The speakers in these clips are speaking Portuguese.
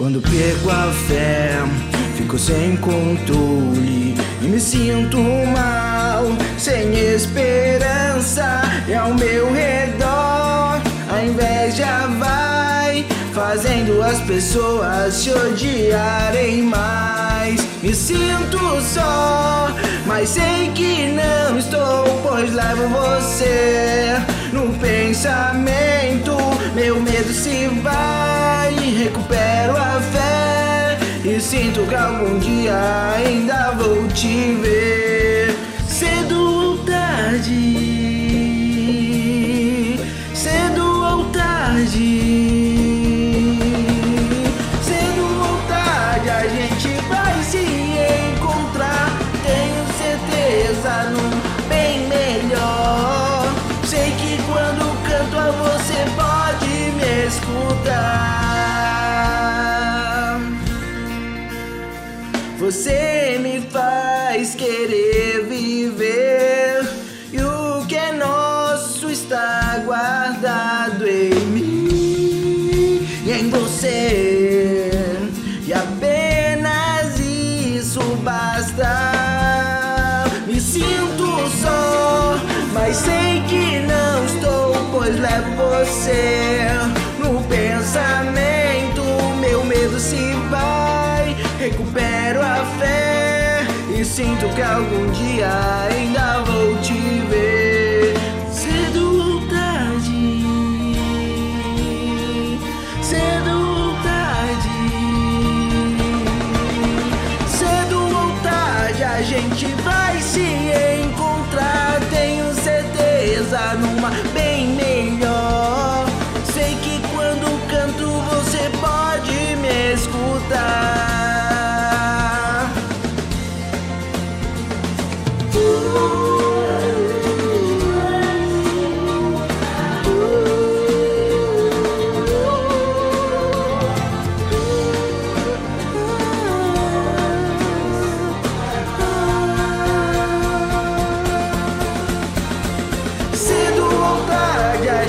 Quando perco a fé, fico sem controle e me sinto mal, sem esperança. E ao meu redor, a inveja vai fazendo as pessoas te odiarem mais. Me sinto só, mas sei que não estou, pois levo você no pensamento. Meu medo se vai, sinto que algum dia ainda vou te ver. Cedo ou tarde, cedo ou tarde, Você me faz querer viver e o que é nosso está guardado em mim e em você. E apenas isso basta. Me sinto só, mas sei que não estou, pois levo você no pensamento. Meu medo se vai, fé e sinto que algum dia ainda vou te ver cedo ou tarde. Cedo ou tarde. Cedo ou tarde a gente vai se encontrar. Tenho certeza numa beleza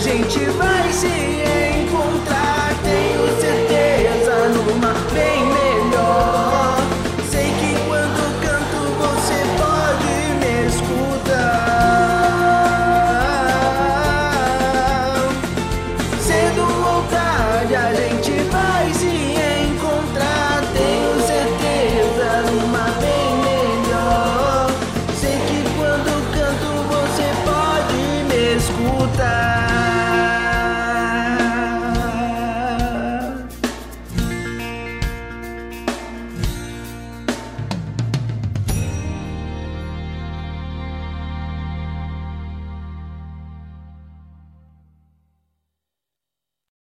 A gente vai se encontrar, tenho certeza, numa bem melhor. Sei que quando canto você pode me escutar. Cedo ou tarde a gente vai se encontrar, tenho certeza, numa bem melhor. Sei que quando canto você pode me escutar.